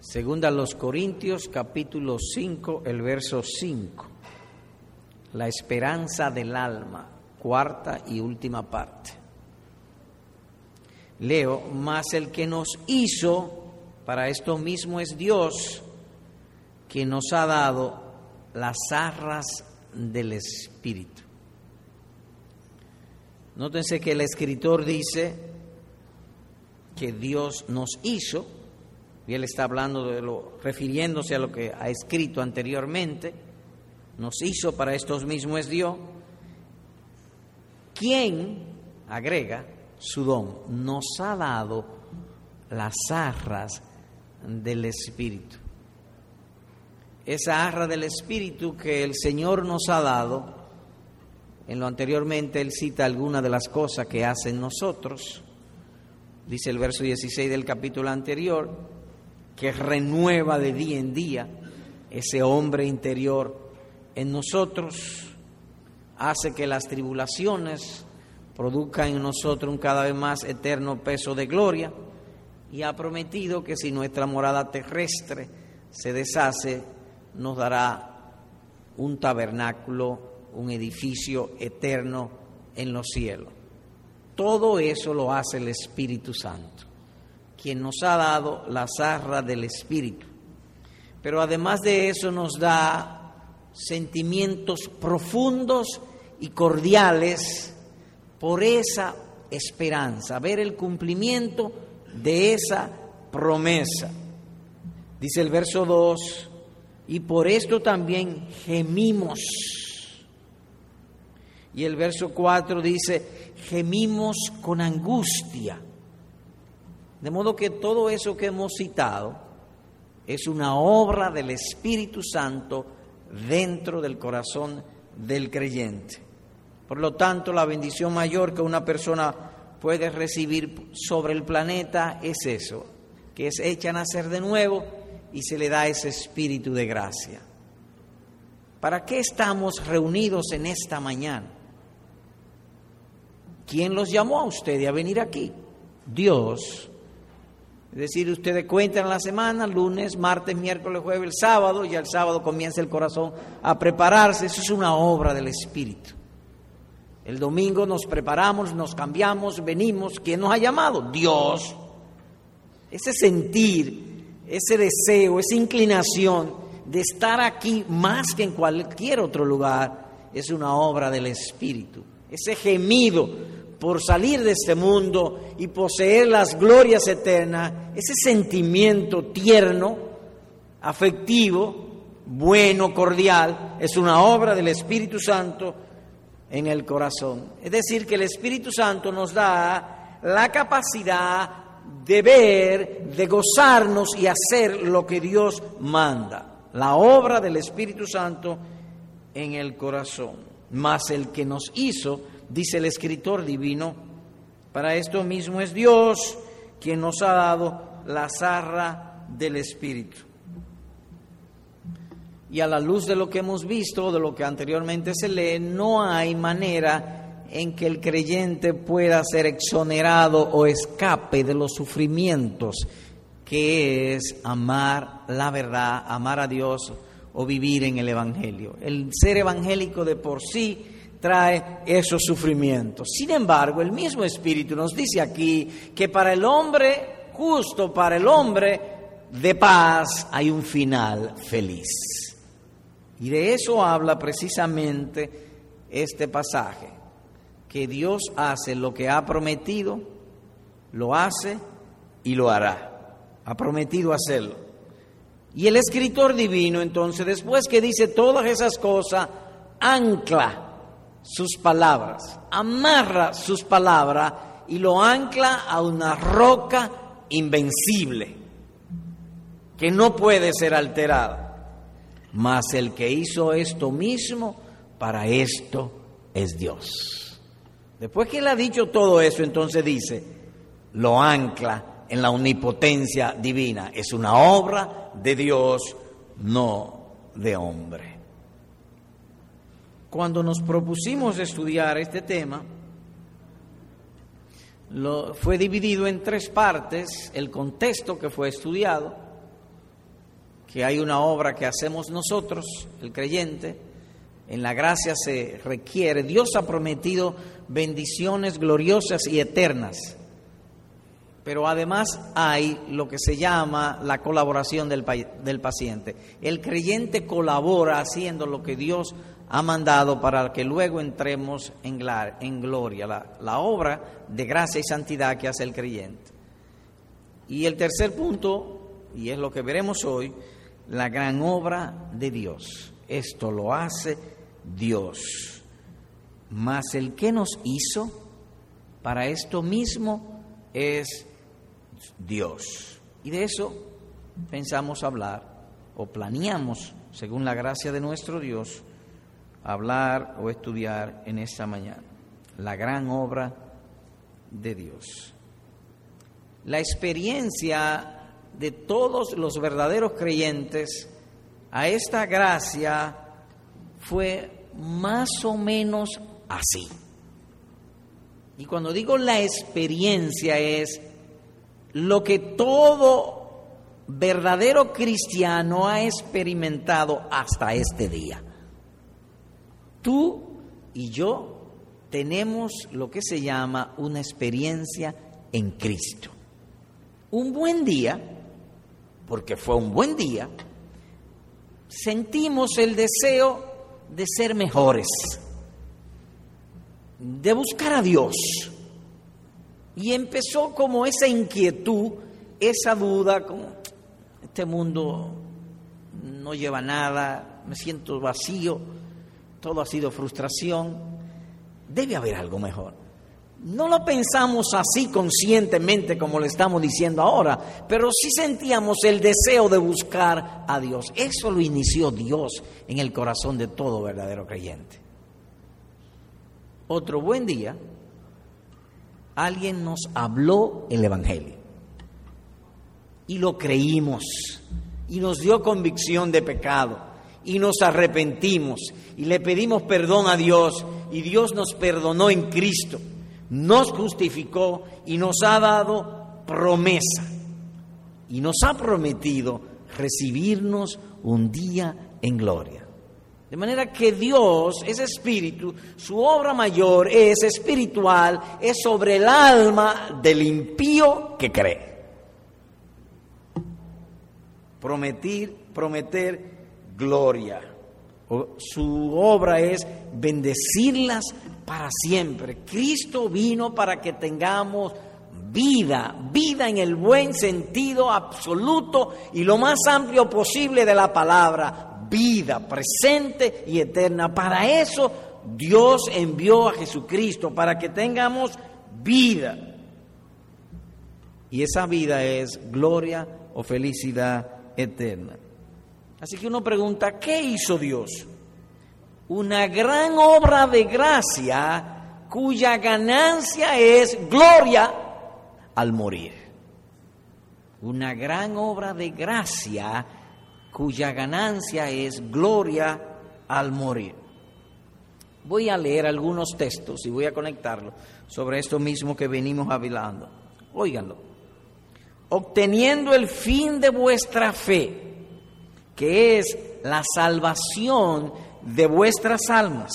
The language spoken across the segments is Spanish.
Segunda a los Corintios capítulo 5, el verso 5. La esperanza del alma, cuarta y última parte. Leo, más el que nos hizo, para esto mismo es Dios, que nos ha dado las arras del Espíritu. Nótense que el escritor dice que Dios nos hizo, y él está hablando de lo, refiriéndose a lo que ha escrito anteriormente, nos hizo para estos mismos Dios, quien, agrega, su don, nos ha dado las arras del Espíritu. Esa arra del Espíritu que el Señor nos ha dado, en lo anteriormente él cita algunas de las cosas que hacen nosotros, dice el verso 16 del capítulo anterior, que renueva de día en día ese hombre interior en nosotros, hace que las tribulaciones produzcan en nosotros un cada vez más eterno peso de gloria y ha prometido que si nuestra morada terrestre se deshace, nos dará un tabernáculo, un edificio eterno en los cielos. Todo eso lo hace el Espíritu Santo, quien nos ha dado la zarra del Espíritu. Pero además de eso nos da sentimientos profundos y cordiales por esa esperanza, ver el cumplimiento de esa promesa. Dice el verso 2, y por esto también gemimos. Y el verso 4 dice, gemimos con angustia. De modo que todo eso que hemos citado es una obra del Espíritu Santo dentro del corazón del creyente. Por lo tanto, la bendición mayor que una persona puede recibir sobre el planeta es eso, que es hecha nacer de nuevo y se le da ese espíritu de gracia. ¿Para qué estamos reunidos en esta mañana? ¿Quién los llamó a ustedes a venir aquí? Dios. Es decir, ustedes cuentan la semana, lunes, martes, miércoles, jueves, el sábado, y el sábado comienza el corazón a prepararse. Eso es una obra del Espíritu. El domingo nos preparamos, nos cambiamos, venimos. ¿Quién nos ha llamado? Dios. Ese sentir, ese deseo, esa inclinación de estar aquí más que en cualquier otro lugar es una obra del Espíritu. Ese gemido por salir de este mundo y poseer las glorias eternas, ese sentimiento tierno, afectivo, bueno, cordial, es una obra del Espíritu Santo en el corazón. Es decir, que el Espíritu Santo nos da la capacidad de ver, de gozarnos y hacer lo que Dios manda. La obra del Espíritu Santo en el corazón. Mas el que nos hizo, dice el escritor divino, para esto mismo es Dios quien nos ha dado la zarra del Espíritu. Y a la luz de lo que hemos visto, de lo que anteriormente se lee, no hay manera en que el creyente pueda ser exonerado o escape de los sufrimientos, que es amar la verdad, amar a Dios o vivir en el Evangelio. El ser evangélico de por sí trae esos sufrimientos. Sin embargo, el mismo Espíritu nos dice aquí que para el hombre justo, para el hombre de paz, hay un final feliz. Y de eso habla precisamente este pasaje, que Dios hace lo que ha prometido, lo hace y lo hará. Ha prometido hacerlo. Y el escritor divino, entonces, después que dice todas esas cosas, ancla sus palabras, amarra sus palabras y lo ancla a una roca invencible, que no puede ser alterada. Mas el que hizo esto mismo, para esto es Dios. Después que él ha dicho todo eso, entonces dice, lo ancla en la omnipotencia divina. Es una obra de Dios, no de hombre. Cuando nos propusimos estudiar este tema, fue dividido en tres partes, el contexto que fue estudiado, que hay una obra que hacemos nosotros, el creyente, en la gracia se requiere, Dios ha prometido bendiciones gloriosas y eternas, pero además hay lo que se llama la colaboración del, del paciente. El creyente colabora haciendo lo que Dios ha mandado para que luego entremos en, gloria, la, obra de gracia y santidad que hace el creyente. Y el tercer punto, y es lo que veremos hoy, la gran obra de Dios. Esto lo hace Dios. Mas el que nos hizo para esto mismo es Dios. Y de eso pensamos hablar o planeamos, según la gracia de nuestro Dios, hablar o estudiar en esta mañana. La gran obra de Dios. La experiencia de todos los verdaderos creyentes a esta gracia fue más o menos así. Y cuando digo la experiencia es lo que todo verdadero cristiano ha experimentado hasta este día. Tú y yo tenemos lo que se llama una experiencia en Cristo. Un buen día, porque fue un buen día, sentimos el deseo de ser mejores, de buscar a Dios. Y empezó como esa inquietud, esa duda, como este mundo no lleva nada, me siento vacío todo ha sido frustración, debe haber algo mejor. No lo pensamos así conscientemente como le estamos diciendo ahora, pero sí sentíamos el deseo de buscar a Dios. Eso lo inició Dios en el corazón de todo verdadero creyente. Otro buen día, alguien nos habló el Evangelio y lo creímos y nos dio convicción de pecado y nos arrepentimos y le pedimos perdón a Dios y Dios nos perdonó en Cristo, nos justificó y nos ha dado promesa y nos ha prometido recibirnos un día en gloria. De manera que Dios es espíritu, su obra mayor es espiritual, es sobre el alma del impío que cree. Prometir, prometer gloria. Su obra es bendecirlas para siempre. Cristo vino para que tengamos vida, vida en el buen sentido absoluto y lo más amplio posible de la palabra, vida presente y eterna. Para eso Dios envió a Jesucristo, para que tengamos vida. Y esa vida es gloria o felicidad eterna. Así que uno pregunta, ¿qué hizo Dios? Una gran obra de gracia cuya ganancia es gloria al morir. Una gran obra de gracia cuya ganancia es gloria al morir. Voy a leer algunos textos y voy a conectarlo sobre esto mismo que venimos hablando. Óiganlo. Obteniendo el fin de vuestra fe que es la salvación de vuestras almas.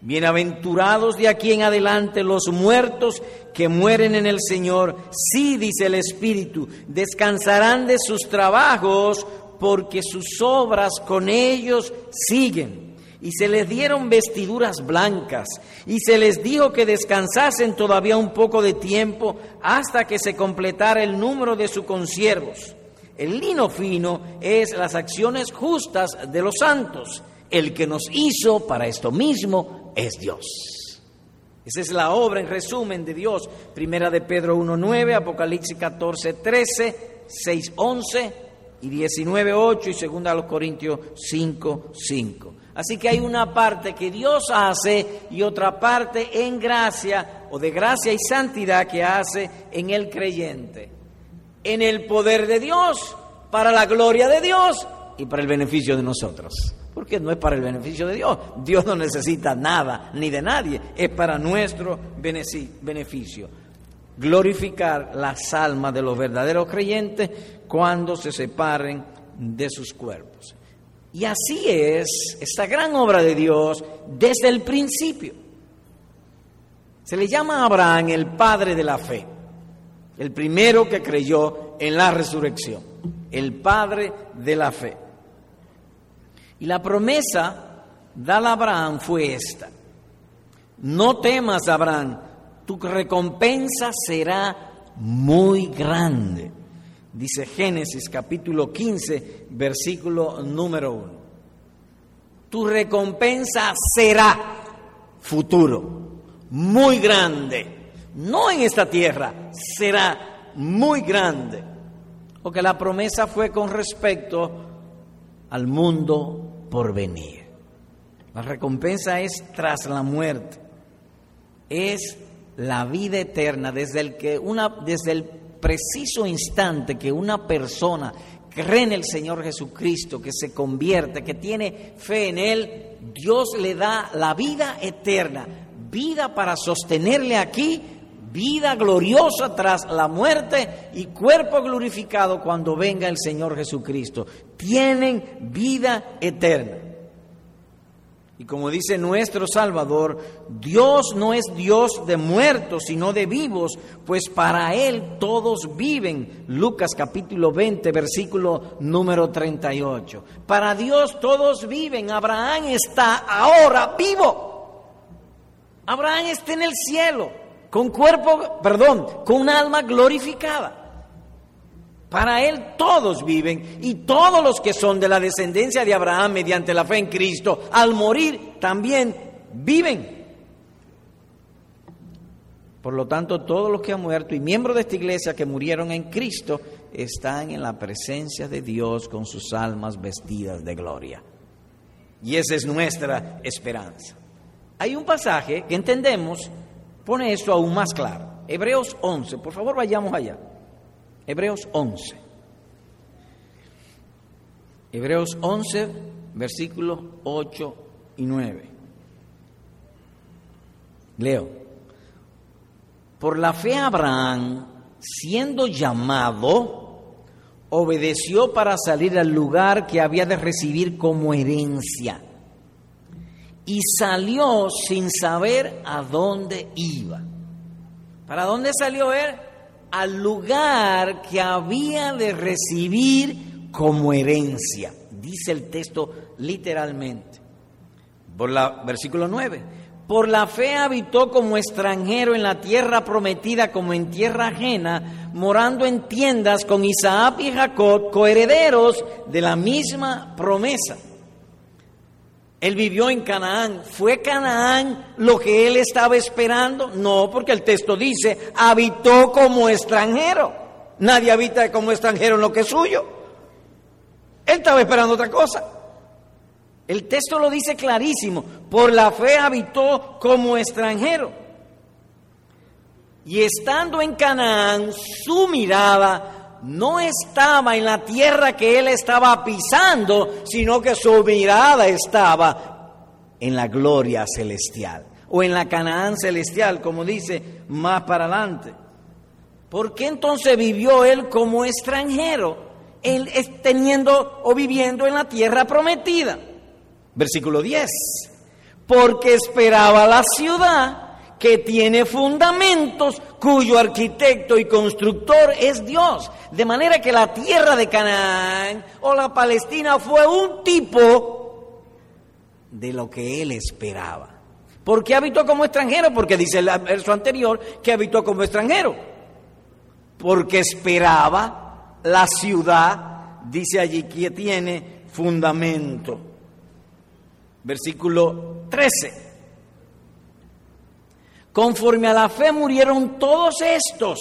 Bienaventurados de aquí en adelante los muertos que mueren en el Señor. Sí, dice el Espíritu, descansarán de sus trabajos porque sus obras con ellos siguen. Y se les dieron vestiduras blancas y se les dijo que descansasen todavía un poco de tiempo hasta que se completara el número de sus consiervos el lino fino es las acciones justas de los santos. El que nos hizo para esto mismo es Dios. Esa es la obra en resumen de Dios. Primera de Pedro 1.9, Apocalipsis 14.13, 6.11 y 19.8 y segunda a los Corintios 5.5. Así que hay una parte que Dios hace y otra parte en gracia o de gracia y santidad que hace en el creyente en el poder de Dios, para la gloria de Dios y para el beneficio de nosotros. Porque no es para el beneficio de Dios. Dios no necesita nada ni de nadie. Es para nuestro beneficio. Glorificar las almas de los verdaderos creyentes cuando se separen de sus cuerpos. Y así es esta gran obra de Dios desde el principio. Se le llama a Abraham el padre de la fe, el primero que creyó en la resurrección, el padre de la fe. Y la promesa dada a Abraham fue esta. No temas, Abraham, tu recompensa será muy grande. Dice Génesis capítulo 15, versículo número 1. Tu recompensa será futuro, muy grande. No en esta tierra, será muy grande. Porque la promesa fue con respecto al mundo por venir. La recompensa es tras la muerte. Es la vida eterna desde el que una desde el preciso instante que una persona cree en el Señor Jesucristo, que se convierte, que tiene fe en Él, Dios le da la vida eterna, vida para sostenerle aquí, vida gloriosa tras la muerte y cuerpo glorificado cuando venga el Señor Jesucristo. Tienen vida eterna. Y como dice nuestro Salvador, Dios no es Dios de muertos, sino de vivos, pues para Él todos viven. Lucas capítulo 20, versículo número 38. Para Dios todos viven. Abraham está ahora vivo. Abraham está en el cielo, con cuerpo, perdón, con un alma glorificada. Para Él todos viven y todos los que son de la descendencia de Abraham mediante la fe en Cristo, al morir también viven. Por lo tanto, todos los que han muerto y miembros de esta iglesia que murieron en Cristo están en la presencia de Dios con sus almas vestidas de gloria. Y esa es nuestra esperanza. Hay un pasaje que entendemos, pone esto aún más claro. Hebreos 11, por favor vayamos allá. Hebreos 11. Hebreos 11, versículos 8 y 9. Leo. Por la fe Abraham, siendo llamado, obedeció para salir al lugar que había de recibir como herencia. Y salió sin saber a dónde iba. ¿Para dónde salió él? al lugar que había de recibir como herencia. Dice el texto literalmente. Por la, versículo 9. Por la fe habitó como extranjero en la tierra prometida como en tierra ajena, morando en tiendas con Isaac y Jacob, coherederos de la misma promesa. Él vivió en Canaán. ¿Fue Canaán lo que él estaba esperando? No, porque el texto dice, habitó como extranjero. Nadie habita como extranjero en lo que es suyo. Él estaba esperando otra cosa. El texto lo dice clarísimo. Por la fe habitó como extranjero. Y estando en Canaán, su mirada no estaba en la tierra que él estaba pisando, sino que su mirada estaba en la gloria celestial o en la Canaán celestial, como dice más para adelante. ¿Por qué entonces vivió él como extranjero, él teniendo o viviendo en la tierra prometida? Versículo 10. Porque esperaba la ciudad que tiene fundamentos, cuyo arquitecto y constructor es Dios. De manera que la tierra de Canaán o la Palestina fue un tipo de lo que él esperaba. ¿Por qué habitó como extranjero? Porque dice el verso anterior que habitó como extranjero. Porque esperaba la ciudad, dice allí, que tiene fundamento. Versículo 13. Conforme a la fe murieron todos estos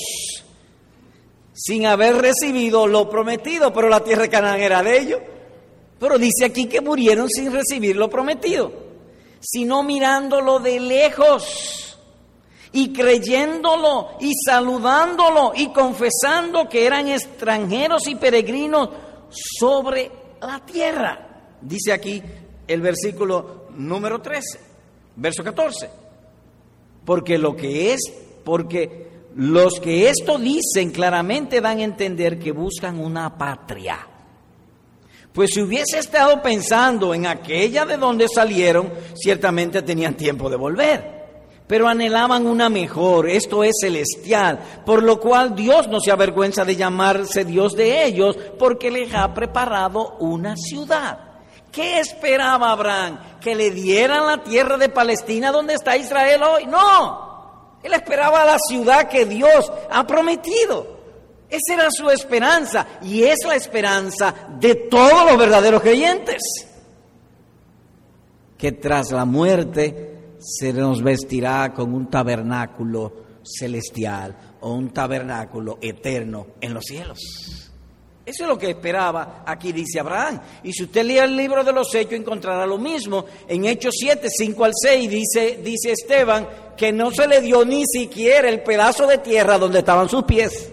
sin haber recibido lo prometido, pero la tierra de Canaán era de ellos. Pero dice aquí que murieron sin recibir lo prometido, sino mirándolo de lejos y creyéndolo y saludándolo y confesando que eran extranjeros y peregrinos sobre la tierra. Dice aquí el versículo número 13, verso 14. Porque lo que es, porque los que esto dicen claramente dan a entender que buscan una patria. Pues si hubiese estado pensando en aquella de donde salieron, ciertamente tenían tiempo de volver. Pero anhelaban una mejor, esto es celestial, por lo cual Dios no se avergüenza de llamarse Dios de ellos, porque les ha preparado una ciudad. ¿Qué esperaba Abraham? ¿Que le dieran la tierra de Palestina donde está Israel hoy? No, él esperaba la ciudad que Dios ha prometido. Esa era su esperanza y es la esperanza de todos los verdaderos creyentes. Que tras la muerte se nos vestirá con un tabernáculo celestial o un tabernáculo eterno en los cielos. Eso es lo que esperaba aquí, dice Abraham. Y si usted lee el libro de los Hechos, encontrará lo mismo. En Hechos 7, 5 al 6, dice, dice Esteban que no se le dio ni siquiera el pedazo de tierra donde estaban sus pies.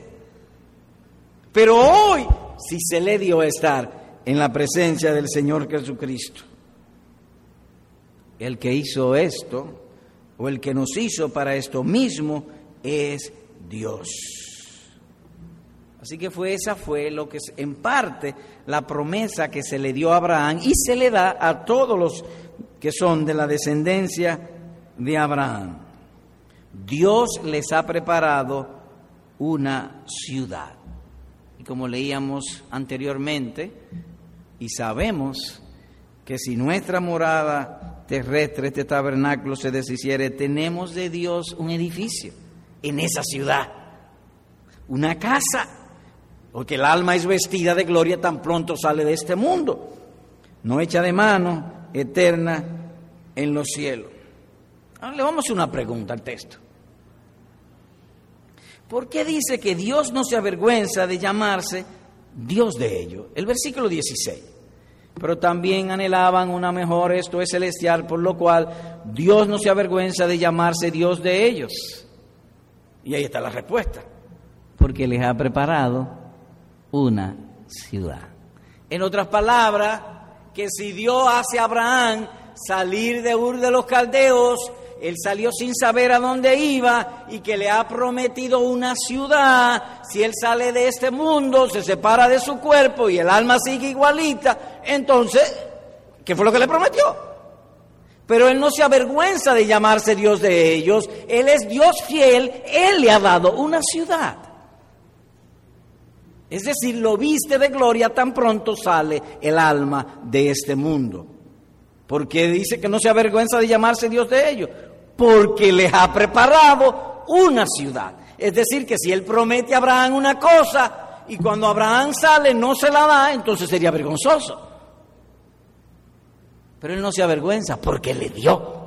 Pero hoy sí se le dio estar en la presencia del Señor Jesucristo. El que hizo esto, o el que nos hizo para esto mismo, es Dios. Así que fue esa fue lo que en parte la promesa que se le dio a Abraham y se le da a todos los que son de la descendencia de Abraham. Dios les ha preparado una ciudad. Y como leíamos anteriormente, y sabemos que si nuestra morada terrestre, este tabernáculo se deshiciere, tenemos de Dios un edificio en esa ciudad, una casa, porque el alma es vestida de gloria tan pronto sale de este mundo, no hecha de mano, eterna en los cielos. Ahora le vamos a hacer una pregunta al texto. ¿Por qué dice que Dios no se avergüenza de llamarse Dios de ellos? El versículo 16. Pero también anhelaban una mejor, esto es celestial, por lo cual Dios no se avergüenza de llamarse Dios de ellos. Y ahí está la respuesta. Porque les ha preparado una ciudad. En otras palabras, que si Dios hace a Abraham salir de Ur de los Caldeos, él salió sin saber a dónde iba y que le ha prometido una ciudad. Si él sale de este mundo, se separa de su cuerpo y el alma sigue igualita, entonces, ¿qué fue lo que le prometió? Pero él no se avergüenza de llamarse Dios de ellos. Él es Dios fiel. Él le ha dado una ciudad. Es decir, lo viste de gloria tan pronto sale el alma de este mundo. Porque dice que no se avergüenza de llamarse Dios de ellos porque les ha preparado una ciudad. Es decir, que si él promete a Abraham una cosa y cuando Abraham sale no se la da, entonces sería vergonzoso. Pero él no se avergüenza porque le dio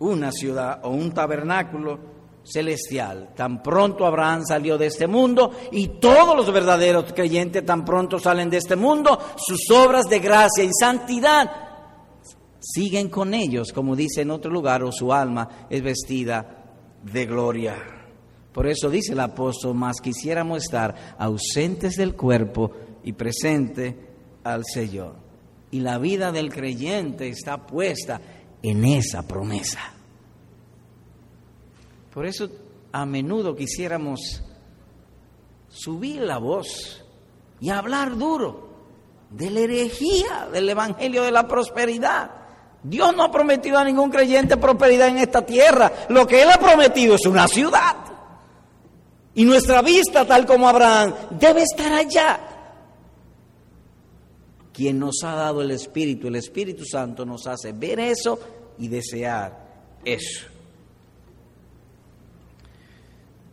una ciudad o un tabernáculo celestial. Tan pronto Abraham salió de este mundo y todos los verdaderos creyentes tan pronto salen de este mundo, sus obras de gracia y santidad siguen con ellos, como dice en otro lugar, o su alma es vestida de gloria. Por eso dice el apóstol, más quisiéramos estar ausentes del cuerpo y presente al Señor. Y la vida del creyente está puesta en esa promesa. Por eso a menudo quisiéramos subir la voz y hablar duro de la herejía del Evangelio de la Prosperidad Dios no ha prometido a ningún creyente prosperidad en esta tierra. Lo que Él ha prometido es una ciudad. Y nuestra vista, tal como Abraham, debe estar allá. Quien nos ha dado el Espíritu, el Espíritu Santo nos hace ver eso y desear eso.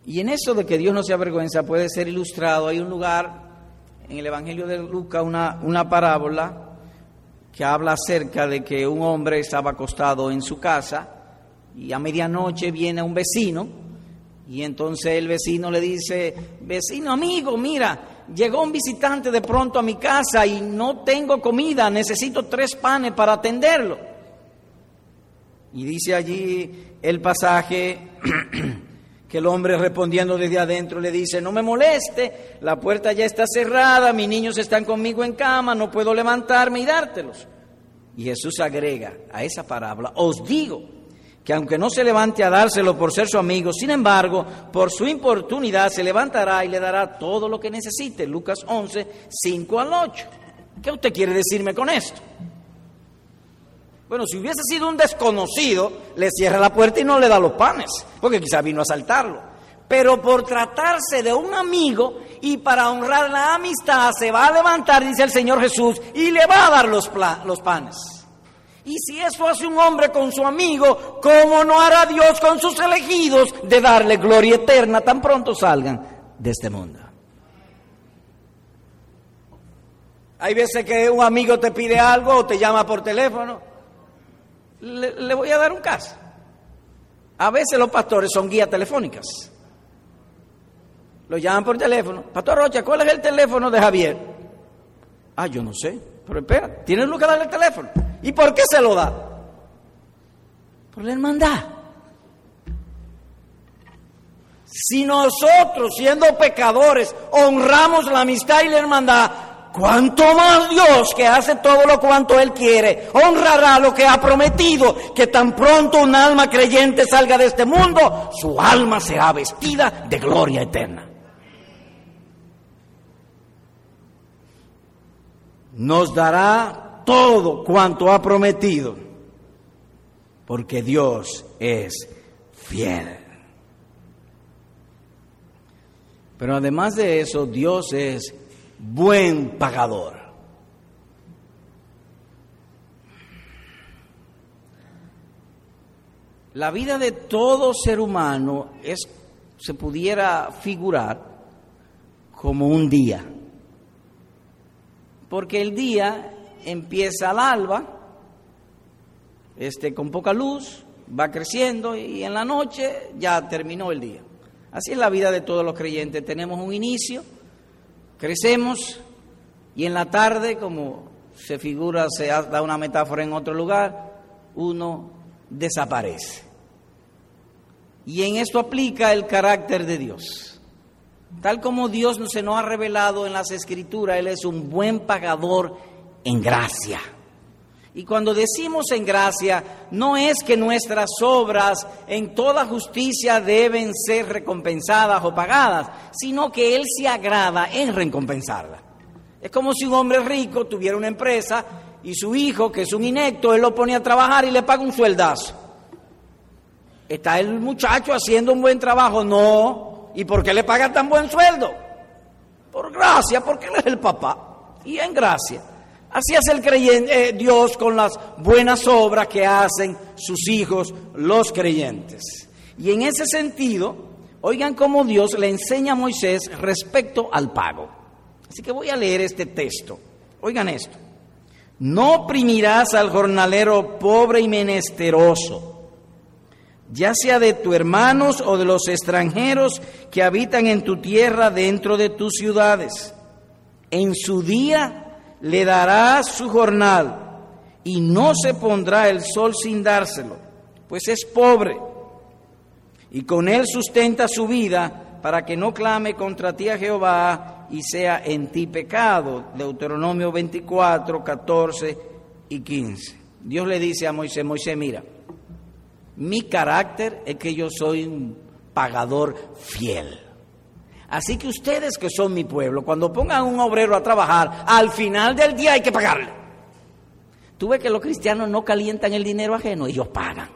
Y en eso de que Dios no se avergüenza puede ser ilustrado. Hay un lugar en el Evangelio de Lucas, una, una parábola que habla acerca de que un hombre estaba acostado en su casa y a medianoche viene un vecino y entonces el vecino le dice, vecino amigo, mira, llegó un visitante de pronto a mi casa y no tengo comida, necesito tres panes para atenderlo. Y dice allí el pasaje que el hombre respondiendo desde adentro le dice, no me moleste, la puerta ya está cerrada, mis niños están conmigo en cama, no puedo levantarme y dártelos. Y Jesús agrega a esa parábola, os digo que aunque no se levante a dárselo por ser su amigo, sin embargo, por su importunidad se levantará y le dará todo lo que necesite. Lucas 11, 5 al 8. ¿Qué usted quiere decirme con esto? Bueno, si hubiese sido un desconocido, le cierra la puerta y no le da los panes, porque quizá vino a asaltarlo. Pero por tratarse de un amigo y para honrar la amistad, se va a levantar, dice el Señor Jesús, y le va a dar los, los panes. Y si eso hace un hombre con su amigo, ¿cómo no hará Dios con sus elegidos de darle gloria eterna tan pronto salgan de este mundo? Hay veces que un amigo te pide algo o te llama por teléfono. Le, voy a dar un caso. A veces los pastores son guías telefónicas. Lo llaman por teléfono. Pastor Rocha, ¿cuál es el teléfono de Javier? Ah, yo no sé. Pero espera, tienes que darle el teléfono. ¿Y por qué se lo da? Por la hermandad. Si nosotros, siendo pecadores, honramos la amistad y la hermandad, cuanto más Dios, que hace todo lo cuanto Él quiere, honrará lo que ha prometido, que tan pronto un alma creyente salga de este mundo, su alma será vestida de gloria eterna. Nos dará todo cuanto ha prometido, porque Dios es fiel. Pero además de eso, Dios es buen pagador. La vida de todo ser humano es, se pudiera figurar como un día, porque el día empieza al alba, este, con poca luz, va creciendo y en la noche ya terminó el día. Así es la vida de todos los creyentes. Tenemos un inicio, Crecemos y en la tarde, como se figura, se da una metáfora en otro lugar, uno desaparece. Y en esto aplica el carácter de Dios. Tal como Dios se nos ha revelado en las escrituras, Él es un buen pagador en gracia. Y cuando decimos en gracia, no es que nuestras obras en toda justicia deben ser recompensadas o pagadas, sino que Él se agrada en recompensarlas. Es como si un hombre rico tuviera una empresa y su hijo, que es un inecto, él lo pone a trabajar y le paga un sueldazo. ¿Está el muchacho haciendo un buen trabajo? No. ¿Y por qué le paga tan buen sueldo? Por gracia, porque él es el papá. Y en gracia. Así hace el creyente, eh, Dios con las buenas obras que hacen sus hijos, los creyentes. Y en ese sentido, oigan cómo Dios le enseña a Moisés respecto al pago. Así que voy a leer este texto. Oigan esto. No oprimirás al jornalero pobre y menesteroso, ya sea de tus hermanos o de los extranjeros que habitan en tu tierra dentro de tus ciudades. En su día le dará su jornal y no se pondrá el sol sin dárselo, pues es pobre y con él sustenta su vida para que no clame contra ti a Jehová y sea en ti pecado. Deuteronomio 24, 14 y 15. Dios le dice a Moisés, Moisés, mira, mi carácter es que yo soy un pagador fiel. Así que ustedes que son mi pueblo, cuando pongan un obrero a trabajar, al final del día hay que pagarle. Tú ves que los cristianos no calientan el dinero ajeno, ellos pagan.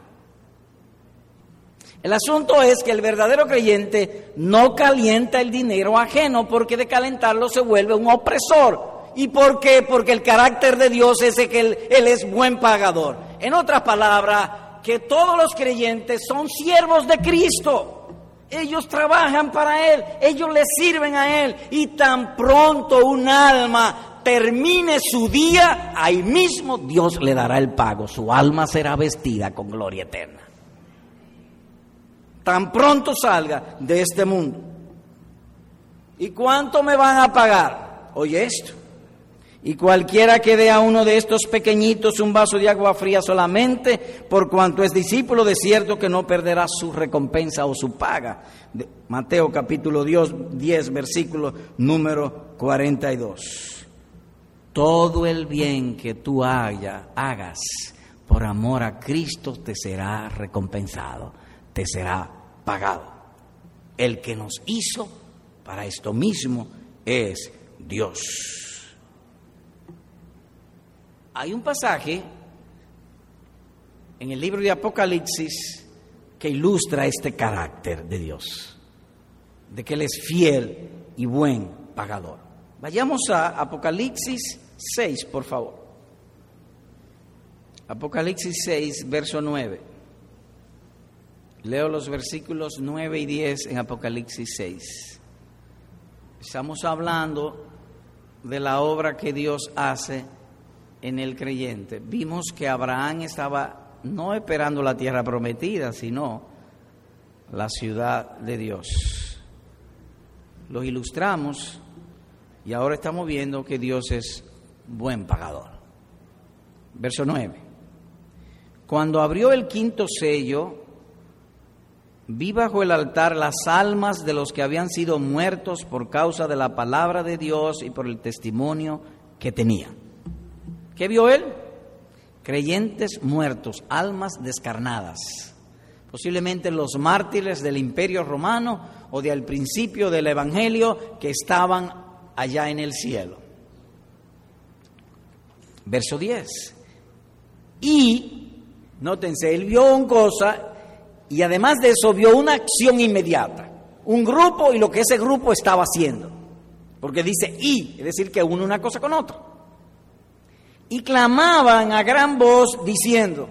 El asunto es que el verdadero creyente no calienta el dinero ajeno porque de calentarlo se vuelve un opresor. ¿Y por qué? Porque el carácter de Dios es que él, él es buen pagador. En otras palabras, que todos los creyentes son siervos de Cristo. Ellos trabajan para Él, ellos le sirven a Él y tan pronto un alma termine su día, ahí mismo Dios le dará el pago, su alma será vestida con gloria eterna. Tan pronto salga de este mundo. ¿Y cuánto me van a pagar? Oye esto. Y cualquiera que dé a uno de estos pequeñitos un vaso de agua fría solamente, por cuanto es discípulo, de cierto que no perderá su recompensa o su paga. Mateo capítulo 10, versículo número 42. Todo el bien que tú haya, hagas por amor a Cristo te será recompensado, te será pagado. El que nos hizo para esto mismo es Dios. Hay un pasaje en el libro de Apocalipsis que ilustra este carácter de Dios, de que Él es fiel y buen pagador. Vayamos a Apocalipsis 6, por favor. Apocalipsis 6, verso 9. Leo los versículos 9 y 10 en Apocalipsis 6. Estamos hablando de la obra que Dios hace en el creyente. Vimos que Abraham estaba no esperando la tierra prometida, sino la ciudad de Dios. Lo ilustramos y ahora estamos viendo que Dios es buen pagador. Verso 9. Cuando abrió el quinto sello, vi bajo el altar las almas de los que habían sido muertos por causa de la palabra de Dios y por el testimonio que tenían. ¿Qué vio él? Creyentes muertos, almas descarnadas. Posiblemente los mártires del imperio romano o del principio del Evangelio que estaban allá en el cielo. Verso 10. Y, nótense, él vio una cosa y además de eso vio una acción inmediata, un grupo y lo que ese grupo estaba haciendo. Porque dice y, es decir, que une una cosa con otra. Y clamaban a gran voz diciendo,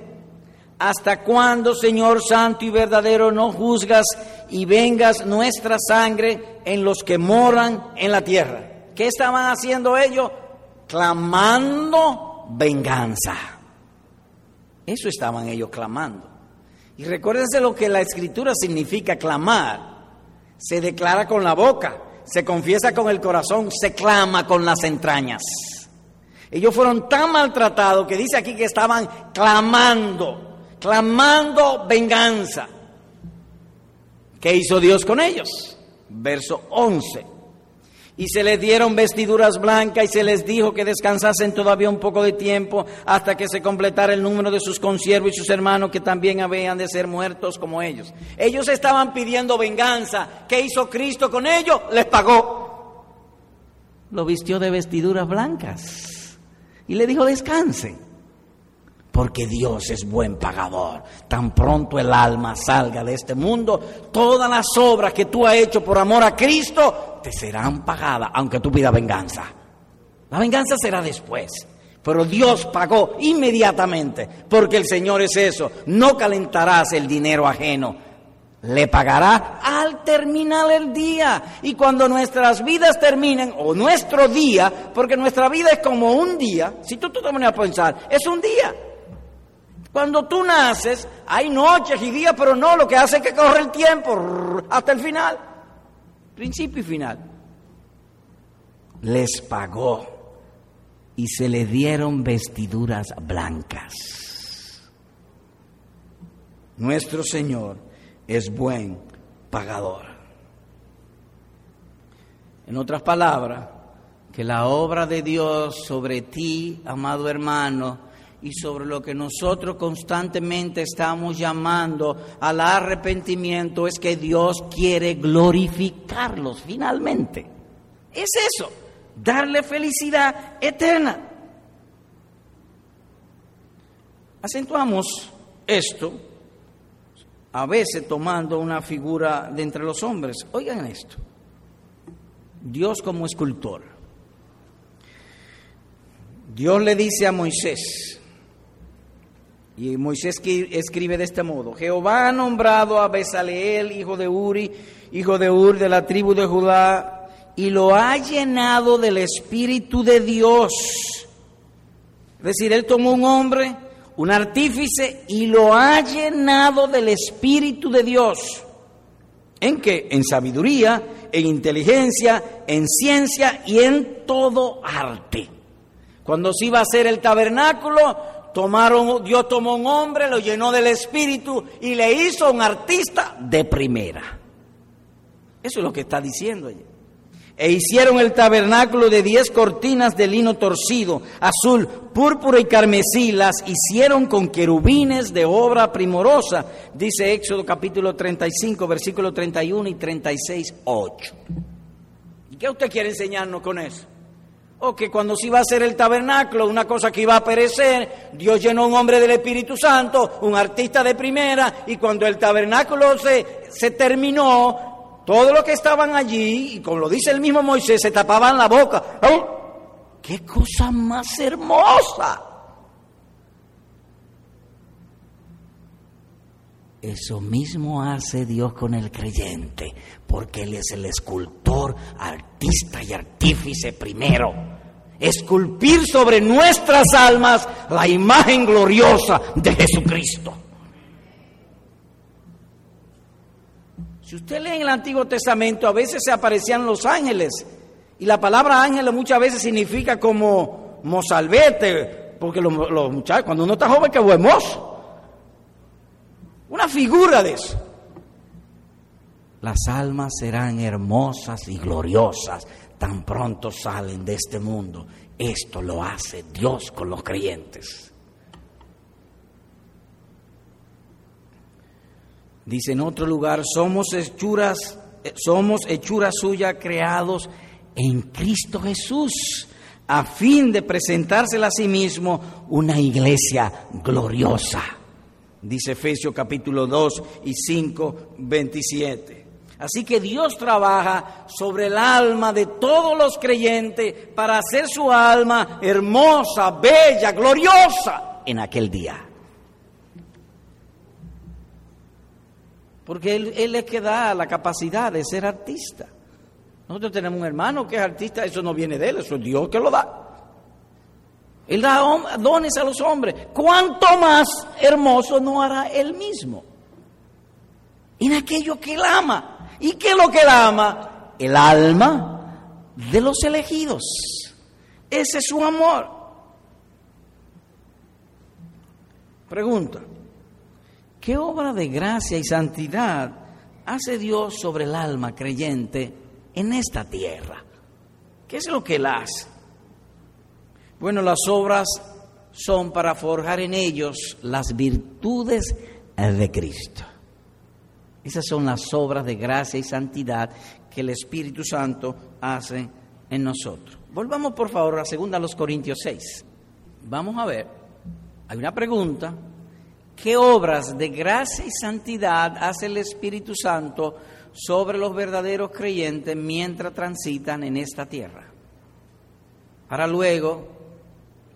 ¿hasta cuándo, Señor Santo y verdadero, no juzgas y vengas nuestra sangre en los que moran en la tierra? ¿Qué estaban haciendo ellos? Clamando venganza. Eso estaban ellos clamando. Y recuérdense lo que la escritura significa clamar. Se declara con la boca, se confiesa con el corazón, se clama con las entrañas. Ellos fueron tan maltratados que dice aquí que estaban clamando, clamando venganza. ¿Qué hizo Dios con ellos? Verso 11 y se les dieron vestiduras blancas y se les dijo que descansasen todavía un poco de tiempo hasta que se completara el número de sus consiervos y sus hermanos que también habían de ser muertos como ellos. Ellos estaban pidiendo venganza. ¿Qué hizo Cristo con ellos? Les pagó. Lo vistió de vestiduras blancas y le dijo descansen porque Dios es buen pagador. Tan pronto el alma salga de este mundo, todas las obras que tú has hecho por amor a Cristo te serán pagadas, aunque tú pidas venganza. La venganza será después. Pero Dios pagó inmediatamente, porque el Señor es eso. No calentarás el dinero ajeno. Le pagará al terminar el día. Y cuando nuestras vidas terminen, o nuestro día, porque nuestra vida es como un día, si tú, te pones a pensar, es un día. Cuando tú naces, hay noches y días, pero no, lo que hace es que corre el tiempo hasta el final, principio y final. Les pagó y se le dieron vestiduras blancas. Nuestro Señor es buen pagador. En otras palabras, que la obra de Dios sobre ti, amado hermano, y sobre lo que nosotros constantemente estamos llamando al arrepentimiento es que Dios quiere glorificarlos finalmente. Es eso, darle felicidad eterna. Acentuamos esto, a veces tomando una figura de entre los hombres. Oigan esto, Dios como escultor. Dios le dice a Moisés, y Moisés escribe de este modo, Jehová ha nombrado a Besaleel, hijo de Uri, hijo de Ur, de la tribu de Judá, y lo ha llenado del Espíritu de Dios. Es decir, él tomó un hombre, un artífice, y lo ha llenado del Espíritu de Dios. ¿En qué? En sabiduría, en inteligencia, en ciencia y en todo arte. Cuando se iba a hacer el tabernáculo, Tomaron, Dios tomó un hombre, lo llenó del espíritu y le hizo un artista de primera. Eso es lo que está diciendo ella. E hicieron el tabernáculo de diez cortinas de lino torcido, azul, púrpura y carmesí. Las hicieron con querubines de obra primorosa, dice Éxodo capítulo 35, versículo 31 y 36, 8. ¿Y qué usted quiere enseñarnos con eso? o que cuando se iba a hacer el tabernáculo, una cosa que iba a perecer, Dios llenó a un hombre del Espíritu Santo, un artista de primera, y cuando el tabernáculo se, se terminó, todos los que estaban allí, y como lo dice el mismo Moisés, se tapaban la boca. ¡Qué cosa más hermosa! Eso mismo hace Dios con el creyente, porque Él es el escultor, artista y artífice primero. Esculpir sobre nuestras almas la imagen gloriosa de Jesucristo. Si usted lee en el Antiguo Testamento, a veces se aparecían los ángeles, y la palabra ángel muchas veces significa como mozalbete, porque los, muchachos, cuando uno está joven, que buen mozo. Una figura de eso. Las almas serán hermosas y gloriosas tan pronto salen de este mundo. Esto lo hace Dios con los creyentes. Dice en otro lugar, somos hechuras, somos hechura suya creados en Cristo Jesús, a fin de presentársela a sí mismo una iglesia gloriosa dice Efesios capítulo 2 y 5, 27. Así que Dios trabaja sobre el alma de todos los creyentes para hacer su alma hermosa, bella, gloriosa en aquel día. Porque él, es que da la capacidad de ser artista. Nosotros tenemos un hermano que es artista, eso no viene de él, eso es Dios que lo da. Él da dones a los hombres. ¿Cuánto más hermoso no hará Él mismo? En aquello que Él ama. ¿Y qué es lo que Él ama? El alma de los elegidos. Ese es su amor. Pregunta. ¿Qué obra de gracia y santidad hace Dios sobre el alma creyente en esta tierra? ¿Qué es lo que Él hace? Bueno, las obras son para forjar en ellos las virtudes de Cristo. Esas son las obras de gracia y santidad que el Espíritu Santo hace en nosotros. Volvamos por favor a 2 los Corintios 6. Vamos a ver, hay una pregunta, ¿qué obras de gracia y santidad hace el Espíritu Santo sobre los verdaderos creyentes mientras transitan en esta tierra? Para luego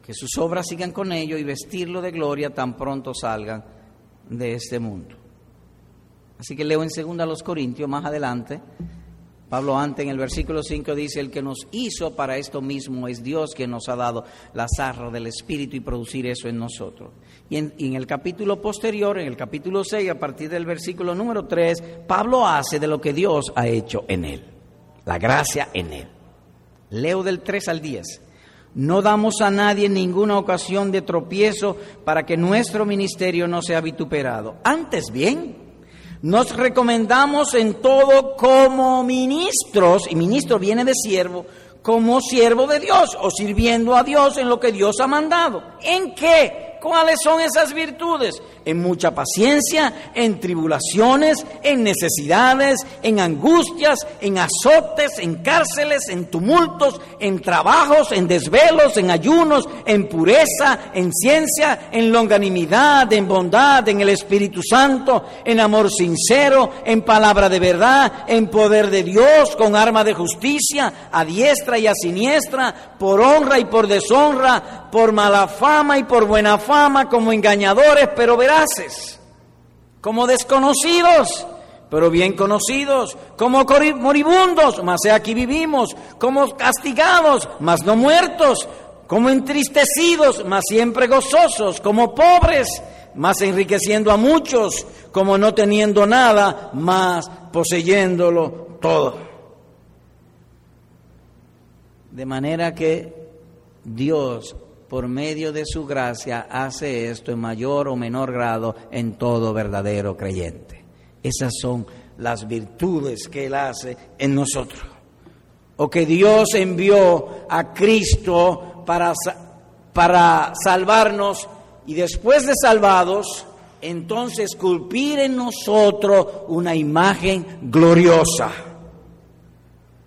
que sus obras sigan con ellos y vestirlo de gloria tan pronto salgan de este mundo. Así que leo en segunda a los Corintios más adelante. Pablo antes en el versículo 5 dice, el que nos hizo para esto mismo es Dios que nos ha dado la zarra del Espíritu y producir eso en nosotros. Y en, y en, el capítulo posterior, en el capítulo 6, a partir del versículo número 3, Pablo hace de lo que Dios ha hecho en él, la gracia en él. Leo del 3 al 10. No damos a nadie ninguna ocasión de tropiezo para que nuestro ministerio no sea vituperado. Antes bien, nos recomendamos en todo como ministros, y ministro viene de siervo, como siervo de Dios o sirviendo a Dios en lo que Dios ha mandado. ¿En qué? ¿Cuáles son esas virtudes? En mucha paciencia, en tribulaciones, en necesidades, en angustias, en azotes, en cárceles, en tumultos, en trabajos, en desvelos, en ayunos, en pureza, en ciencia, en longanimidad, en bondad, en el Espíritu Santo, en amor sincero, en palabra de verdad, en poder de Dios, con arma de justicia, a diestra y a siniestra, por honra y por deshonra, por mala fama y por buena fama como engañadores, pero veraces, como desconocidos, pero bien conocidos, como moribundos, mas aquí vivimos, como castigados, mas no muertos, como entristecidos, mas siempre gozosos, como pobres, mas enriqueciendo a muchos, como no teniendo nada, mas poseyéndolo todo. De manera que Dios por medio de su gracia, hace esto en mayor o menor grado en todo verdadero creyente. Esas son las virtudes que Él hace en nosotros. O que Dios envió a Cristo para, para salvarnos y después de salvados, entonces esculpir en nosotros una imagen gloriosa.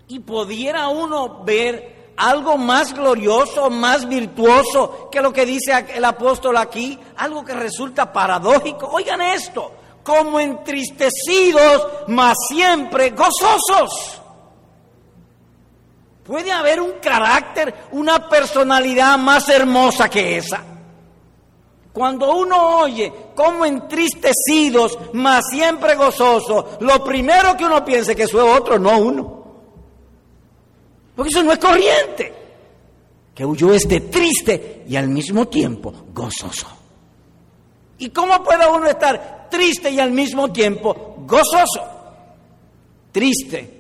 Y pudiera uno ver algo más glorioso, más virtuoso que lo que dice el apóstol aquí, algo que resulta paradójico. Oigan esto, como entristecidos, mas siempre gozosos. ¿Puede haber un carácter, una personalidad más hermosa que esa? Cuando uno oye como entristecidos, mas siempre gozosos, lo primero que uno piensa es que eso es otro, no uno. Porque eso no es corriente. Que yo esté triste y al mismo tiempo gozoso. ¿Y cómo puede uno estar triste y al mismo tiempo gozoso? Triste,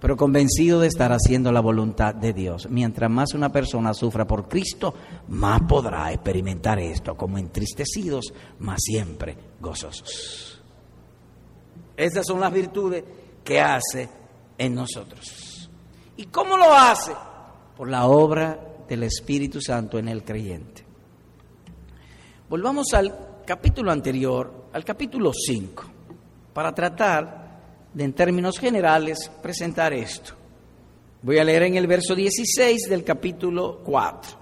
pero convencido de estar haciendo la voluntad de Dios. Mientras más una persona sufra por Cristo, más podrá experimentar esto, como entristecidos, más siempre gozosos. Estas son las virtudes que hace en nosotros. ¿Y cómo lo hace? Por la obra del Espíritu Santo en el creyente. Volvamos al capítulo anterior, al capítulo 5, para tratar de, en términos generales, presentar esto. Voy a leer en el verso 16 del capítulo 4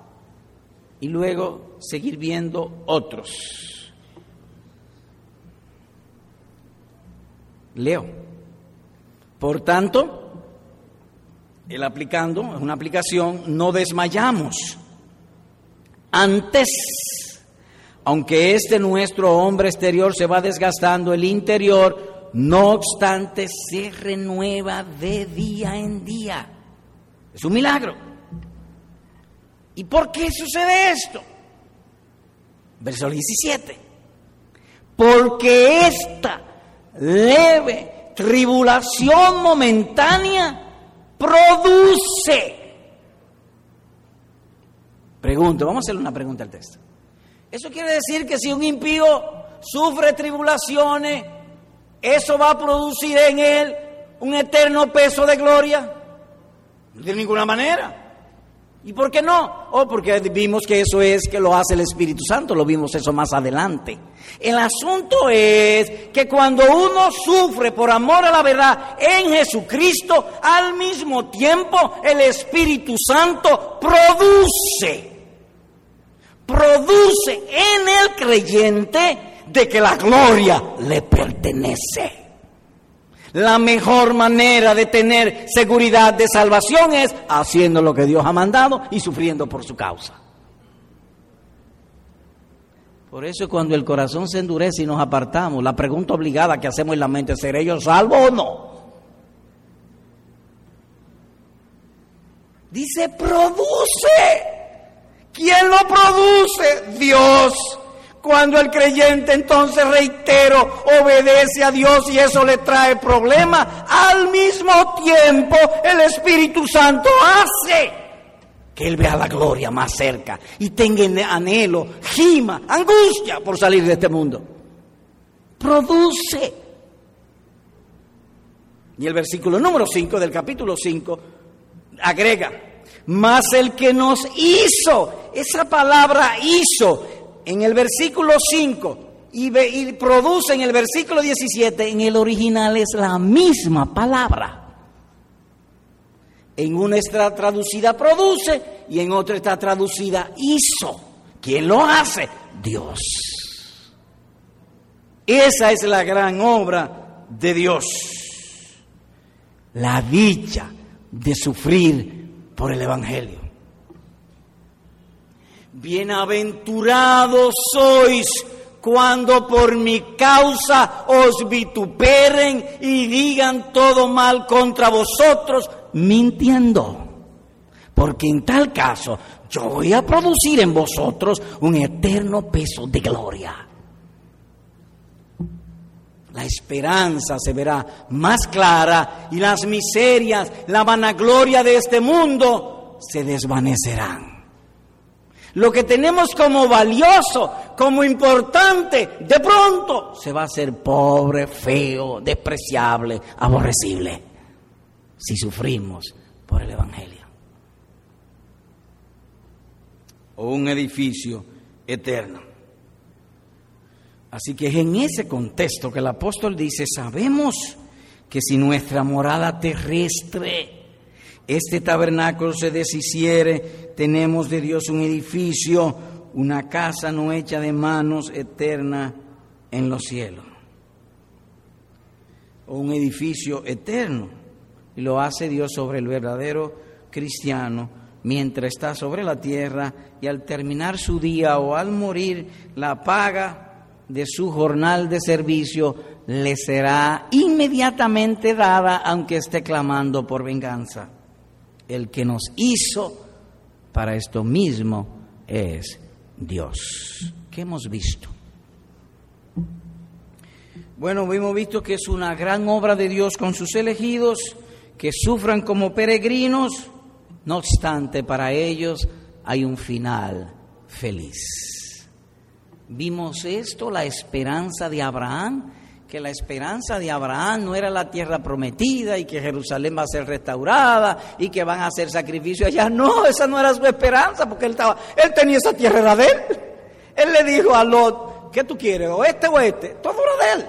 y luego seguir viendo otros. Leo. Por tanto, el aplicando, es una aplicación, no desmayamos. Antes, aunque este nuestro hombre exterior se va desgastando, el interior, no obstante, se renueva de día en día. Es un milagro. ¿Y por qué sucede esto? Verso 17. Porque esta leve tribulación momentánea produce. Pregunto, vamos a hacerle una pregunta al texto. Eso quiere decir que si un impío sufre tribulaciones, eso va a producir en él un eterno peso de gloria. De ninguna manera. ¿Y por qué no? Oh, porque vimos que eso es que lo hace el Espíritu Santo, lo vimos eso más adelante. El asunto es que cuando uno sufre por amor a la verdad en Jesucristo, al mismo tiempo el Espíritu Santo produce, produce en el creyente de que la gloria le pertenece. La mejor manera de tener seguridad de salvación es haciendo lo que Dios ha mandado y sufriendo por su causa. Por eso cuando el corazón se endurece y nos apartamos, la pregunta obligada que hacemos en la mente es, ¿seré yo salvo o no? Dice, produce. ¿Quién lo produce? Dios. Cuando el creyente entonces, reitero, obedece a Dios y eso le trae problemas, al mismo tiempo el Espíritu Santo hace que él vea la gloria más cerca y tenga anhelo, gima, angustia por salir de este mundo. Produce. Y el versículo número 5 del capítulo 5 agrega, más el que nos hizo, esa palabra hizo, en el versículo 5 y, produce en el versículo 17, en el original es la misma palabra. En una está traducida produce y en otra está traducida hizo. ¿Quién lo hace? Dios. Esa es la gran obra de Dios. La dicha de sufrir por el Evangelio. Bienaventurados sois cuando por mi causa os vituperen y digan todo mal contra vosotros, mintiendo. Porque en tal caso yo voy a producir en vosotros un eterno peso de gloria. La esperanza se verá más clara y las miserias, la vanagloria de este mundo se desvanecerán. Lo que tenemos como valioso, como importante, de pronto se va a hacer pobre, feo, despreciable, aborrecible, si sufrimos por el Evangelio. O un edificio eterno. Así que es en ese contexto que el apóstol dice, sabemos que si nuestra morada terrestre este tabernáculo se deshiciere, tenemos de Dios un edificio, una casa no hecha de manos eterna en los cielos. O un edificio eterno. Y lo hace Dios sobre el verdadero cristiano mientras está sobre la tierra y al terminar su día o al morir, la paga de su jornal de servicio le será inmediatamente dada aunque esté clamando por venganza el que nos hizo para esto mismo es Dios. ¿Qué hemos visto? Bueno, hemos visto que es una gran obra de Dios con sus elegidos, que sufran como peregrinos, no obstante para ellos hay un final feliz. Vimos esto, la esperanza de Abraham, que la esperanza de Abraham no era la tierra prometida y que Jerusalén va a ser restaurada y que van a hacer sacrificios allá. No, esa no era su esperanza porque él, estaba, él tenía esa tierra de él. Él le dijo a Lot, ¿qué tú quieres? ¿O este o este? Todo era de él.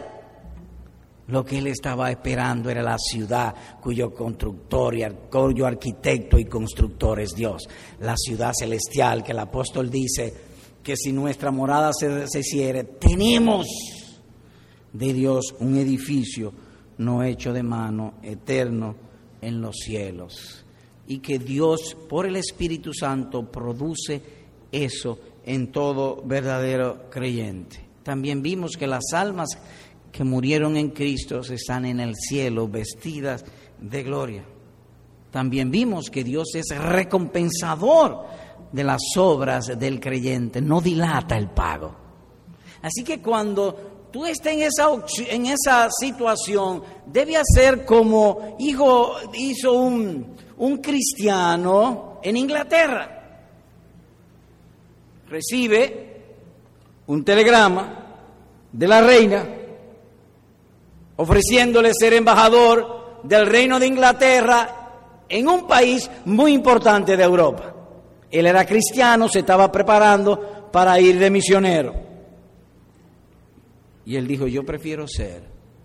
Lo que él estaba esperando era la ciudad cuyo constructor y arquitecto y constructor es Dios. La ciudad celestial que el apóstol dice que si nuestra morada se, se hiciere, tenemos de Dios un edificio no hecho de mano, eterno en los cielos. Y que Dios, por el Espíritu Santo, produce eso en todo verdadero creyente. También vimos que las almas que murieron en Cristo están en el cielo vestidas de gloria. También vimos que Dios es recompensador de las obras del creyente, no dilata el pago. Así que cuando tú estás en esa, en esa situación, debe hacer como hijo, hizo un, un cristiano en Inglaterra. Recibe un telegrama de la reina ofreciéndole ser embajador del reino de Inglaterra en un país muy importante de Europa. Él era cristiano, se estaba preparando para ir de misionero. Y él dijo, yo prefiero ser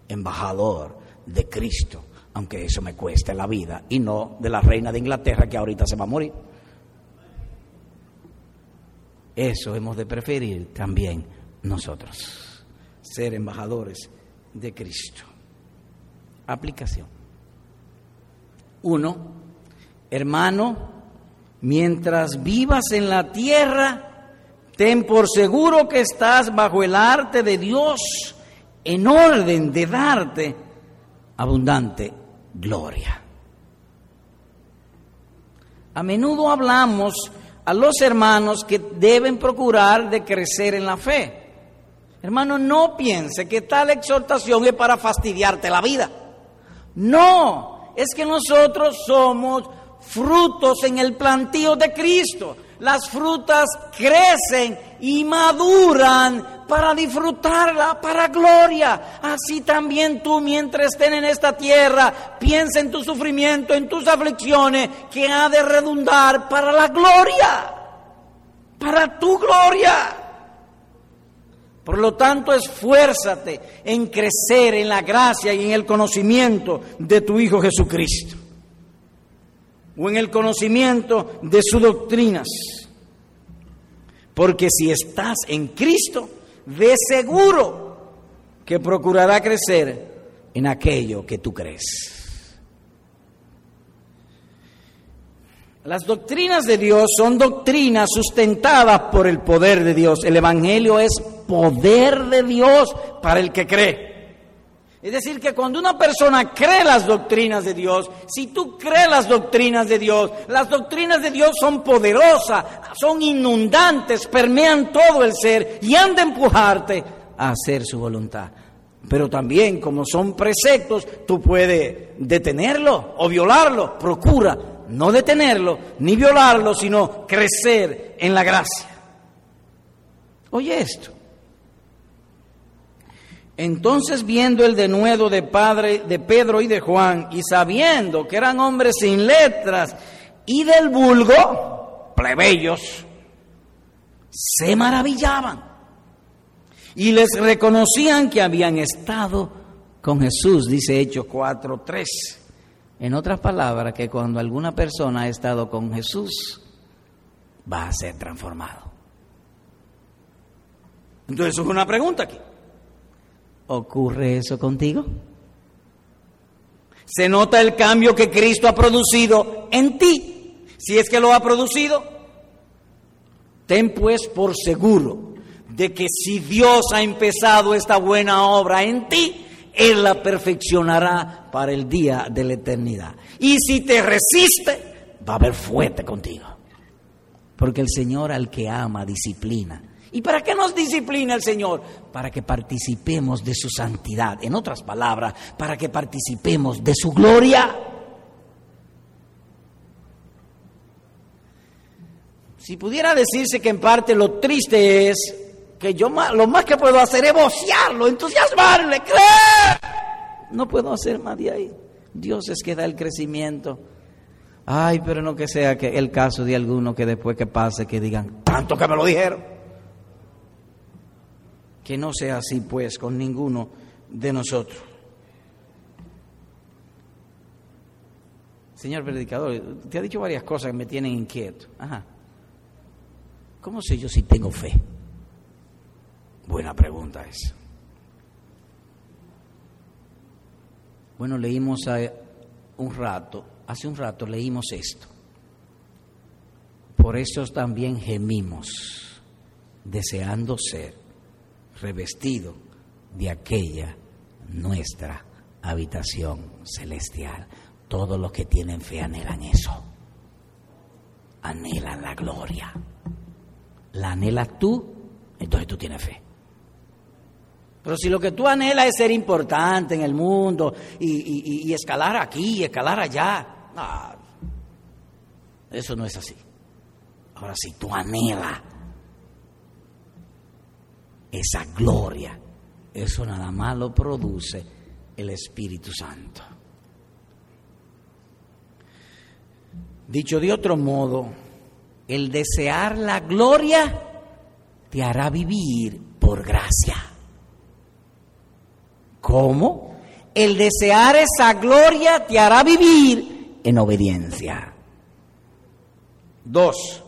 embajador de Cristo, aunque eso me cueste la vida, y no de la reina de Inglaterra que ahorita se va a morir. Eso hemos de preferir también nosotros, ser embajadores de Cristo. Aplicación. Uno, hermano, mientras vivas en la tierra, Ten por seguro que estás bajo el arte de Dios en orden de darte abundante gloria. A menudo hablamos a los hermanos que deben procurar de crecer en la fe. Hermano, no piense que tal exhortación es para fastidiarte la vida. No, es que nosotros somos frutos en el plantío de Cristo las frutas crecen y maduran para disfrutarla, para gloria. Así también tú, mientras estén en esta tierra, piensa en tu sufrimiento, en tus aflicciones, que ha de redundar para la gloria, para tu gloria. Por lo tanto, esfuérzate en crecer en la gracia y en el conocimiento de tu Hijo Jesucristo o en el conocimiento de sus doctrinas. Porque si estás en Cristo, de seguro que procurará crecer en aquello que tú crees. Las doctrinas de Dios son doctrinas sustentadas por el poder de Dios. El Evangelio es poder de Dios para el que cree. Es decir, que cuando una persona cree las doctrinas de Dios, si tú crees las doctrinas de Dios, las doctrinas de Dios son poderosas, son inundantes, permean todo el ser y han de empujarte a hacer su voluntad. Pero también, como son preceptos, tú puedes detenerlo o violarlo. Procura no detenerlo ni violarlo, sino crecer en la gracia. Oye esto. Entonces viendo el denuedo de padre de Pedro y de Juan y sabiendo que eran hombres sin letras y del vulgo, plebeyos, se maravillaban y les reconocían que habían estado con Jesús, dice Hechos 4:3. En otras palabras, que cuando alguna persona ha estado con Jesús, va a ser transformado. Entonces, es una pregunta aquí. ¿Ocurre eso contigo? ¿Se nota el cambio que Cristo ha producido en ti? Si es que lo ha producido, ten pues por seguro de que si Dios ha empezado esta buena obra en ti, Él la perfeccionará para el día de la eternidad. Y si te resiste, va a haber fuerte contigo. Porque el Señor al que ama disciplina. ¿Y para qué nos disciplina el Señor? Para que participemos de su santidad. En otras palabras, para que participemos de su gloria. Si pudiera decirse que en parte lo triste es que yo lo más que puedo hacer es vocearlo, entusiasmarle, creer. No puedo hacer más de ahí. Dios es que da el crecimiento. Ay, pero no que sea que el caso de alguno que después que pase que digan, tanto que me lo dijeron. Que no sea así pues con ninguno de nosotros. Señor predicador, te ha dicho varias cosas que me tienen inquieto. Ajá. ¿Cómo sé yo si tengo fe? Buena pregunta esa. Bueno, leímos un rato, hace un rato leímos esto. Por eso también gemimos, deseando ser revestido de aquella nuestra habitación celestial. Todos los que tienen fe anhelan eso. Anhelan la gloria. ¿La anhelas tú? Entonces tú tienes fe. Pero si lo que tú anhelas es ser importante en el mundo y, escalar aquí y escalar allá, eso no es así. Ahora, si tú anhelas esa gloria, eso nada más lo produce el Espíritu Santo. Dicho de otro modo, el desear la gloria te hará vivir por gracia. ¿Cómo? El desear esa gloria te hará vivir en obediencia. Dos,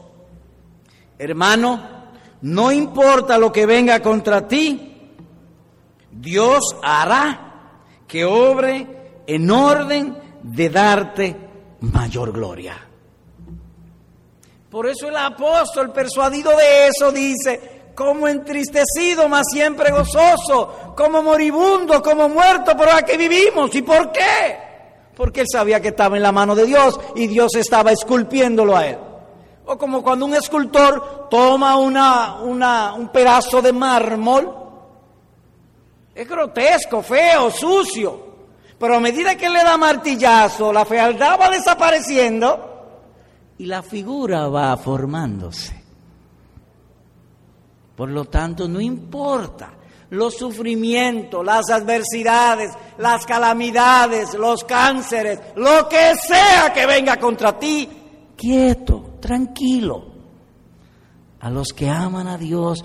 hermano, no importa lo que venga contra ti, Dios hará que obre en orden de darte mayor gloria. Por eso el apóstol, persuadido de eso, dice, como entristecido, mas siempre gozoso, como moribundo, como muerto, pero aquí vivimos. ¿Y por qué? Porque él sabía que estaba en la mano de Dios y Dios estaba esculpiéndolo a él. O como cuando un escultor toma una, una, un pedazo de mármol, es grotesco, feo, sucio. Pero a medida que le da martillazo, la fealdad va desapareciendo y la figura va formándose. Por lo tanto, no importa los sufrimientos, las adversidades, las calamidades, los cánceres, lo que sea que venga contra ti, quieto, tranquilo. A los que aman a Dios,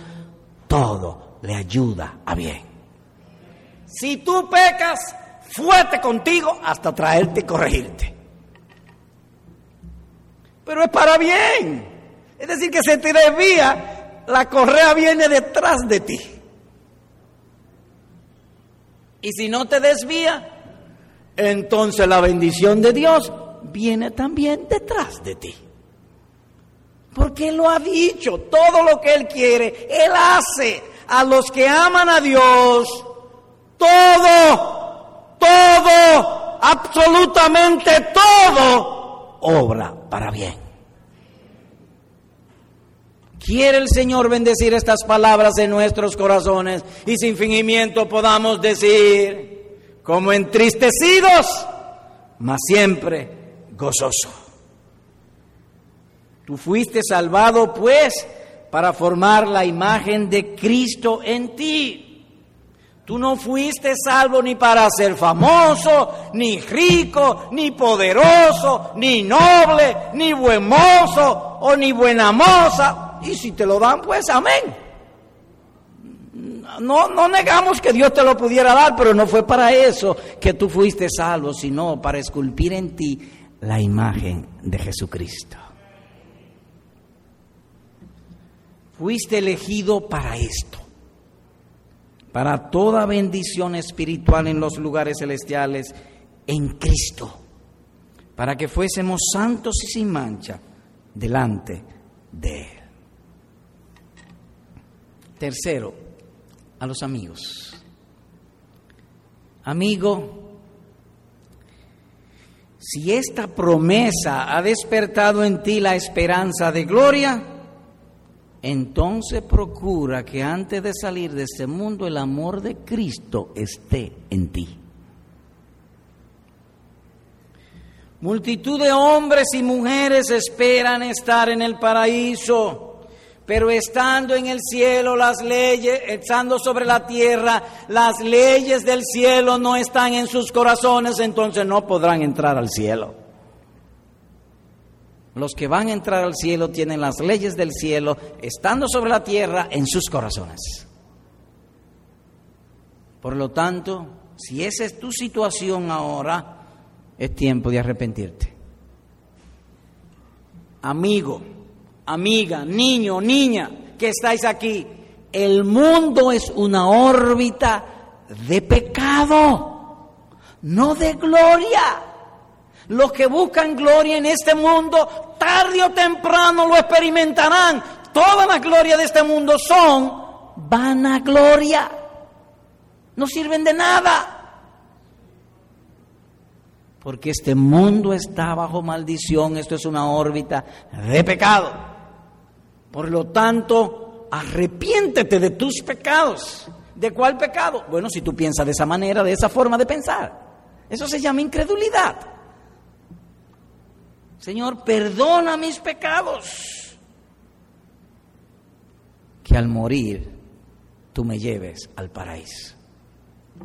todo le ayuda a bien. Si tú pecas, fuerte contigo hasta traerte y corregirte. Pero es para bien. Es decir, que se te desvía la correa viene detrás de ti. Y si no te desvía, entonces la bendición de Dios viene también detrás de ti. Porque Él lo ha dicho, todo lo que Él quiere, Él hace a los que aman a Dios, todo, todo, absolutamente todo, obra para bien. Quiere el Señor bendecir estas palabras en nuestros corazones y sin fingimiento podamos decir, como entristecidos, mas siempre gozoso. Tú fuiste salvado pues para formar la imagen de Cristo en ti. Tú no fuiste salvo ni para ser famoso, ni rico, ni poderoso, ni noble, ni buen mozo o ni buena moza. Y si te lo dan, pues amén. no, no negamos que Dios te lo pudiera dar, pero no fue para eso que tú fuiste salvo, sino para esculpir en ti la imagen de Jesucristo. Fuiste elegido para esto, para toda bendición espiritual en los lugares celestiales en Cristo, para que fuésemos santos y sin mancha delante de Él. Tercero, a los amigos. Amigo, si esta promesa ha despertado en ti la esperanza de gloria, entonces procura que antes de salir de este mundo el amor de Cristo esté en ti. Multitud de hombres y mujeres esperan estar en el paraíso. Pero estando en el cielo las leyes, estando sobre la tierra, las leyes del cielo no están en sus corazones, entonces no podrán entrar al cielo. Los que van a entrar al cielo tienen las leyes del cielo, estando sobre la tierra, en sus corazones. Por lo tanto, si esa es tu situación ahora, es tiempo de arrepentirte. Amigo, amiga, niño, niña que estáis aquí, el mundo es una órbita de pecado, no de gloria. Los que buscan gloria en este mundo, tarde o temprano lo experimentarán. Toda la gloria de este mundo son vanagloria. No sirven de nada. Porque este mundo está bajo maldición, esto es una órbita de pecado. Por lo tanto, arrepiéntete de tus pecados. ¿De cuál pecado? Bueno, si tú piensas de esa manera, de esa forma de pensar. Eso se llama incredulidad. Señor, perdona mis pecados. Que al morir tú me lleves al paraíso.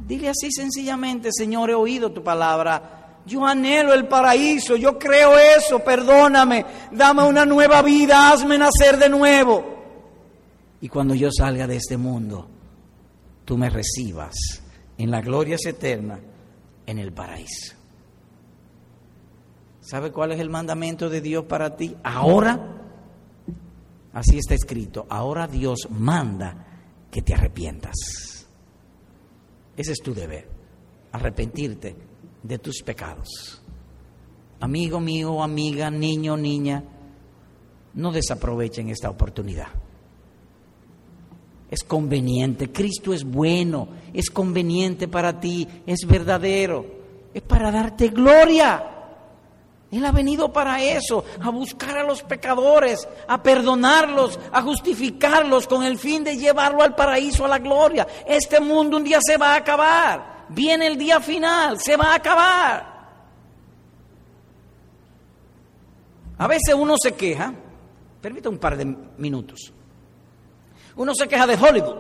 Dile así sencillamente, Señor, he oído tu palabra yo anhelo el paraíso, yo creo eso, perdóname, dame una nueva vida, hazme nacer de nuevo. Y cuando yo salga de este mundo, tú me recibas en la gloria eterna, en el paraíso. ¿Sabe cuál es el mandamiento de Dios para ti? Ahora, así está escrito, ahora Dios manda que te arrepientas. Ese es tu deber, arrepentirte de tus pecados. Amigo mío, amiga, niño, niña, no desaprovechen esta oportunidad. Es conveniente, Cristo es bueno, es conveniente para ti, es verdadero, es para darte gloria. Él ha venido para eso, a buscar a los pecadores, a perdonarlos, a justificarlos con el fin de llevarlo al paraíso, a la gloria. Este mundo un día se va a acabar viene el día final, se va a acabar. A veces uno se queja, permítame un par de minutos, uno se queja de Hollywood,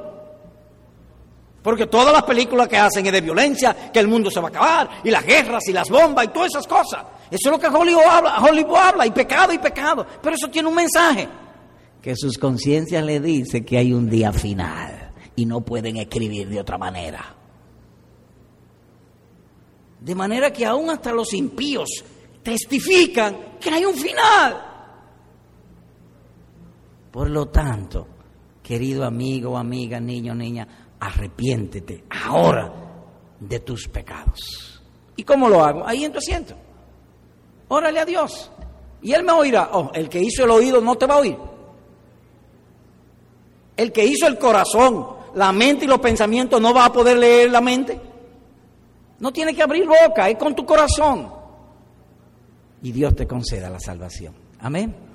porque todas las películas que hacen es de violencia, que el mundo se va a acabar, y las guerras y las bombas y todas esas cosas. Eso es lo que Hollywood habla, Hollywood habla, y pecado y pecado, pero eso tiene un mensaje, que sus conciencias le dicen que hay un día final y no pueden escribir de otra manera. De manera que aún hasta los impíos testifican que hay un final. Por lo tanto, querido amigo, amiga, niño, niña, arrepiéntete ahora de tus pecados. ¿Y cómo lo hago? Ahí en tu asiento. Órale a Dios. Y Él me oirá. Oh, el que hizo el oído no te va a oír. El que hizo el corazón, la mente y los pensamientos no va a poder leer la mente. No tiene que abrir boca, es con tu corazón. Y Dios te conceda la salvación. Amén.